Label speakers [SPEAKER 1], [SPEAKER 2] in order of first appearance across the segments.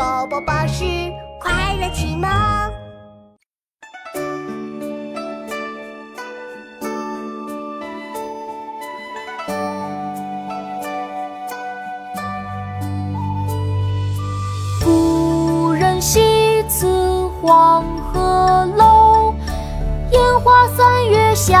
[SPEAKER 1] 宝宝巴士快乐启蒙。
[SPEAKER 2] 故人西辞黄鹤楼，烟花三月下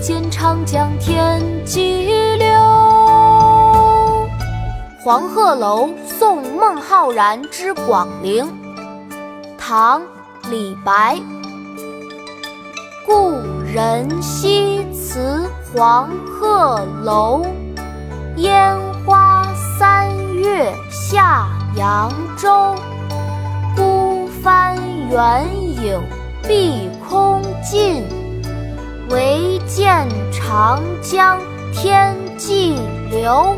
[SPEAKER 2] 见长江天际流。
[SPEAKER 3] 《黄鹤楼送孟浩然之广陵》唐·李白。故人西辞黄鹤楼，烟花三月下扬州。孤帆远影碧空尽，看长江天际流。